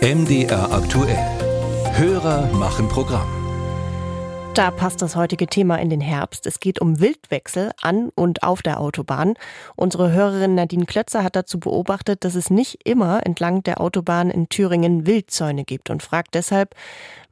MDR aktuell. Hörer machen Programm. Da passt das heutige Thema in den Herbst. Es geht um Wildwechsel an und auf der Autobahn. Unsere Hörerin Nadine Klötzer hat dazu beobachtet, dass es nicht immer entlang der Autobahn in Thüringen Wildzäune gibt und fragt deshalb,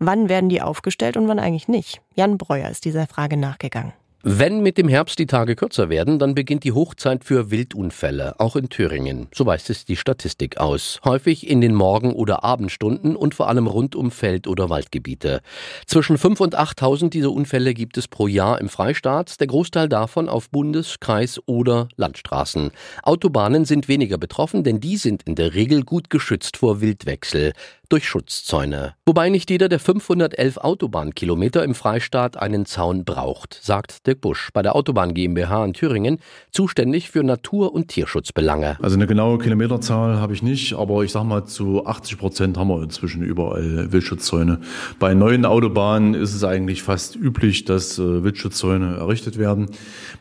wann werden die aufgestellt und wann eigentlich nicht. Jan Breuer ist dieser Frage nachgegangen. Wenn mit dem Herbst die Tage kürzer werden, dann beginnt die Hochzeit für Wildunfälle, auch in Thüringen. So weist es die Statistik aus. Häufig in den Morgen- oder Abendstunden und vor allem rund um Feld- oder Waldgebiete. Zwischen 5.000 und 8.000 dieser Unfälle gibt es pro Jahr im Freistaat, der Großteil davon auf Bundes-, Kreis- oder Landstraßen. Autobahnen sind weniger betroffen, denn die sind in der Regel gut geschützt vor Wildwechsel durch Schutzzäune. Wobei nicht jeder der 511 Autobahnkilometer im Freistaat einen Zaun braucht, sagt Dirk Busch bei der Autobahn GmbH in Thüringen, zuständig für Natur- und Tierschutzbelange. Also eine genaue Kilometerzahl habe ich nicht, aber ich sage mal, zu 80 Prozent haben wir inzwischen überall Wildschutzzäune. Bei neuen Autobahnen ist es eigentlich fast üblich, dass äh, Wildschutzzäune errichtet werden.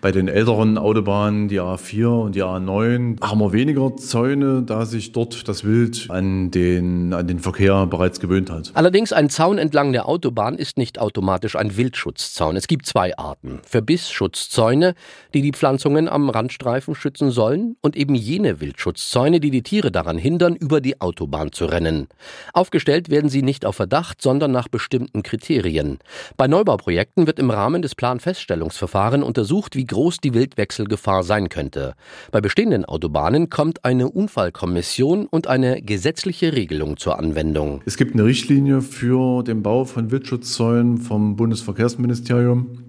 Bei den älteren Autobahnen, die A4 und die A9, haben wir weniger Zäune, da sich dort das Wild an den, an den Verkehr Verkehr bereits gewöhnt hat. Allerdings ein Zaun entlang der Autobahn ist nicht automatisch ein Wildschutzzaun. Es gibt zwei Arten. Verbissschutzzäune, die die Pflanzungen am Randstreifen schützen sollen und eben jene Wildschutzzäune, die die Tiere daran hindern, über die Autobahn zu rennen. Aufgestellt werden sie nicht auf Verdacht, sondern nach bestimmten Kriterien. Bei Neubauprojekten wird im Rahmen des Planfeststellungsverfahrens untersucht, wie groß die Wildwechselgefahr sein könnte. Bei bestehenden Autobahnen kommt eine Unfallkommission und eine gesetzliche Regelung zur Anwendung. Es gibt eine Richtlinie für den Bau von Wildschutzzäunen vom Bundesverkehrsministerium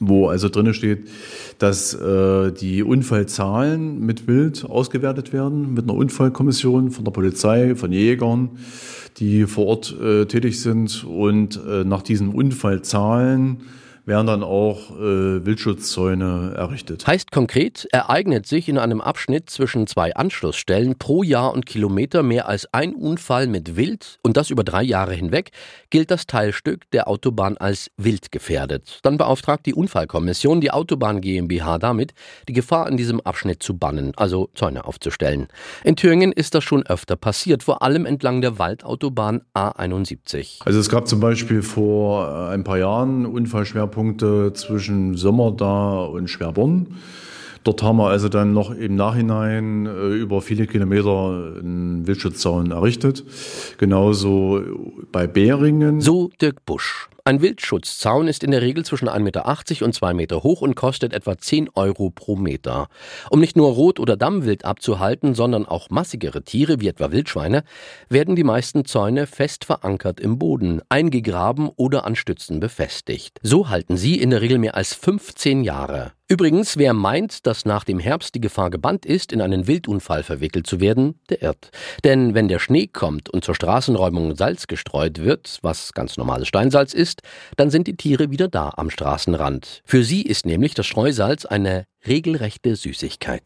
wo also drin steht, dass äh, die Unfallzahlen mit Wild ausgewertet werden, mit einer Unfallkommission von der Polizei, von Jägern, die vor Ort äh, tätig sind und äh, nach diesen Unfallzahlen werden dann auch äh, Wildschutzzäune errichtet. Heißt konkret, ereignet sich in einem Abschnitt zwischen zwei Anschlussstellen pro Jahr und Kilometer mehr als ein Unfall mit Wild und das über drei Jahre hinweg, gilt das Teilstück der Autobahn als wildgefährdet. Dann beauftragt die Unfallkommission die Autobahn GmbH damit, die Gefahr in diesem Abschnitt zu bannen, also Zäune aufzustellen. In Thüringen ist das schon öfter passiert, vor allem entlang der Waldautobahn A71. Also es gab zum Beispiel vor äh, ein paar Jahren Unfallschwerpunkte Schwerpunkte zwischen Sommerda und Schwerborn. Dort haben wir also dann noch im Nachhinein äh, über viele Kilometer einen Wildschutzzaun errichtet. Genauso bei Beringen. So Dirk Busch. Ein Wildschutzzaun ist in der Regel zwischen 1,80 Meter und 2 Meter hoch und kostet etwa 10 Euro pro Meter. Um nicht nur Rot- oder Dammwild abzuhalten, sondern auch massigere Tiere, wie etwa Wildschweine, werden die meisten Zäune fest verankert im Boden, eingegraben oder an Stützen befestigt. So halten sie in der Regel mehr als 15 Jahre. Übrigens, wer meint, dass nach dem Herbst die Gefahr gebannt ist, in einen Wildunfall verwickelt zu werden, der irrt. Denn wenn der Schnee kommt und zur Straßenräumung Salz gestreut wird, was ganz normales Steinsalz ist, dann sind die Tiere wieder da am Straßenrand. Für sie ist nämlich das Streusalz eine regelrechte Süßigkeit.